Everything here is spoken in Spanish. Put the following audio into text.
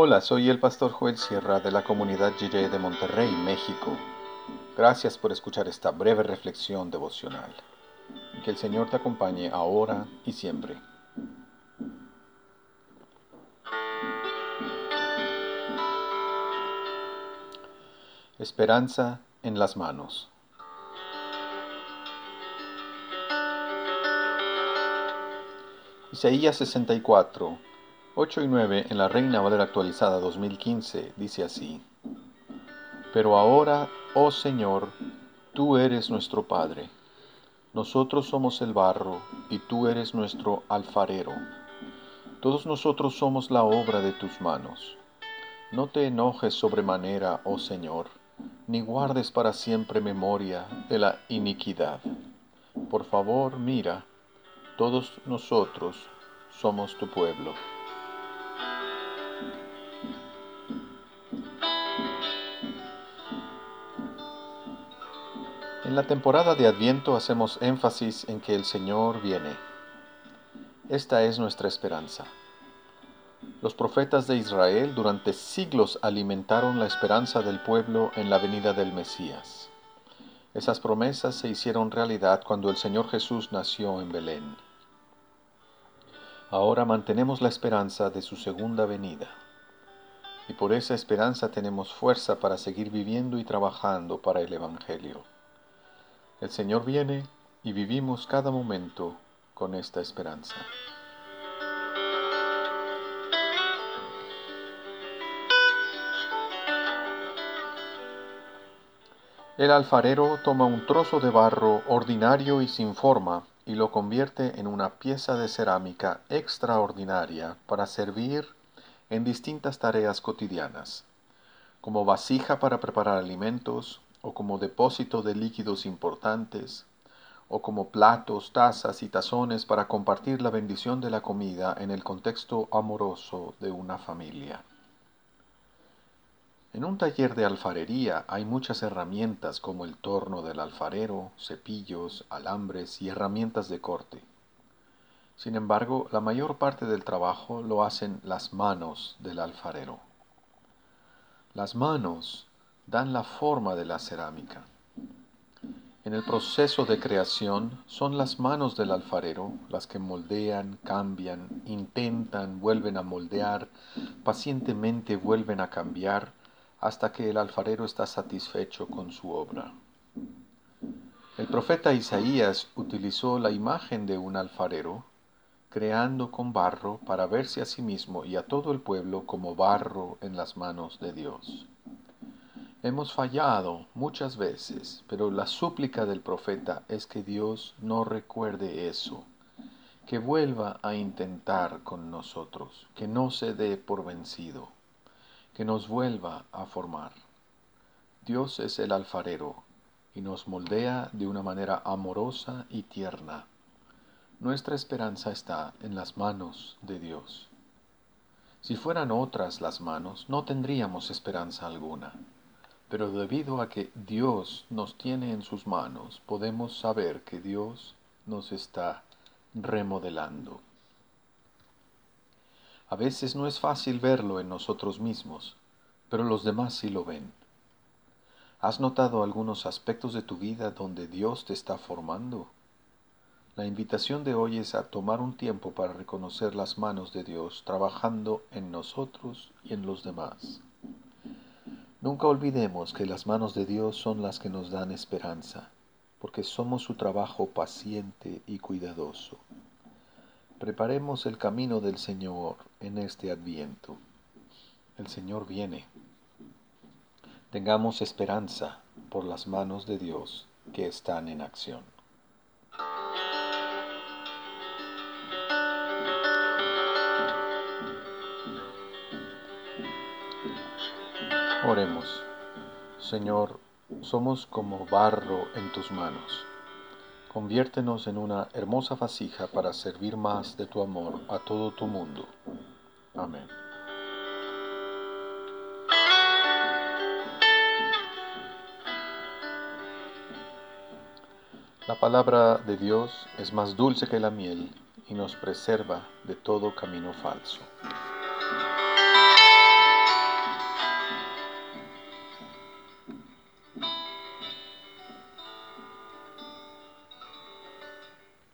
Hola, soy el pastor Joel Sierra de la comunidad Jiré de Monterrey, México. Gracias por escuchar esta breve reflexión devocional. Que el Señor te acompañe ahora y siempre. Esperanza en las manos. Isaías 64, 8 y 9 en la Reina Valera actualizada 2015 dice así, Pero ahora, oh Señor, tú eres nuestro Padre, nosotros somos el barro y tú eres nuestro alfarero, todos nosotros somos la obra de tus manos. No te enojes sobremanera, oh Señor, ni guardes para siempre memoria de la iniquidad. Por favor, mira, todos nosotros somos tu pueblo. En la temporada de Adviento hacemos énfasis en que el Señor viene. Esta es nuestra esperanza. Los profetas de Israel durante siglos alimentaron la esperanza del pueblo en la venida del Mesías. Esas promesas se hicieron realidad cuando el Señor Jesús nació en Belén. Ahora mantenemos la esperanza de su segunda venida. Y por esa esperanza tenemos fuerza para seguir viviendo y trabajando para el Evangelio. El Señor viene y vivimos cada momento con esta esperanza. El alfarero toma un trozo de barro ordinario y sin forma y lo convierte en una pieza de cerámica extraordinaria para servir en distintas tareas cotidianas, como vasija para preparar alimentos, o como depósito de líquidos importantes, o como platos, tazas y tazones para compartir la bendición de la comida en el contexto amoroso de una familia. En un taller de alfarería hay muchas herramientas como el torno del alfarero, cepillos, alambres y herramientas de corte. Sin embargo, la mayor parte del trabajo lo hacen las manos del alfarero. Las manos dan la forma de la cerámica. En el proceso de creación son las manos del alfarero las que moldean, cambian, intentan, vuelven a moldear, pacientemente vuelven a cambiar hasta que el alfarero está satisfecho con su obra. El profeta Isaías utilizó la imagen de un alfarero, creando con barro para verse a sí mismo y a todo el pueblo como barro en las manos de Dios. Hemos fallado muchas veces, pero la súplica del profeta es que Dios no recuerde eso, que vuelva a intentar con nosotros, que no se dé por vencido que nos vuelva a formar. Dios es el alfarero y nos moldea de una manera amorosa y tierna. Nuestra esperanza está en las manos de Dios. Si fueran otras las manos, no tendríamos esperanza alguna. Pero debido a que Dios nos tiene en sus manos, podemos saber que Dios nos está remodelando. A veces no es fácil verlo en nosotros mismos, pero los demás sí lo ven. ¿Has notado algunos aspectos de tu vida donde Dios te está formando? La invitación de hoy es a tomar un tiempo para reconocer las manos de Dios trabajando en nosotros y en los demás. Nunca olvidemos que las manos de Dios son las que nos dan esperanza, porque somos su trabajo paciente y cuidadoso. Preparemos el camino del Señor en este adviento. El Señor viene. Tengamos esperanza por las manos de Dios que están en acción. Oremos. Señor, somos como barro en tus manos Conviértenos en una hermosa vasija para servir más de tu amor a todo tu mundo. Amén. La palabra de Dios es más dulce que la miel y nos preserva de todo camino falso.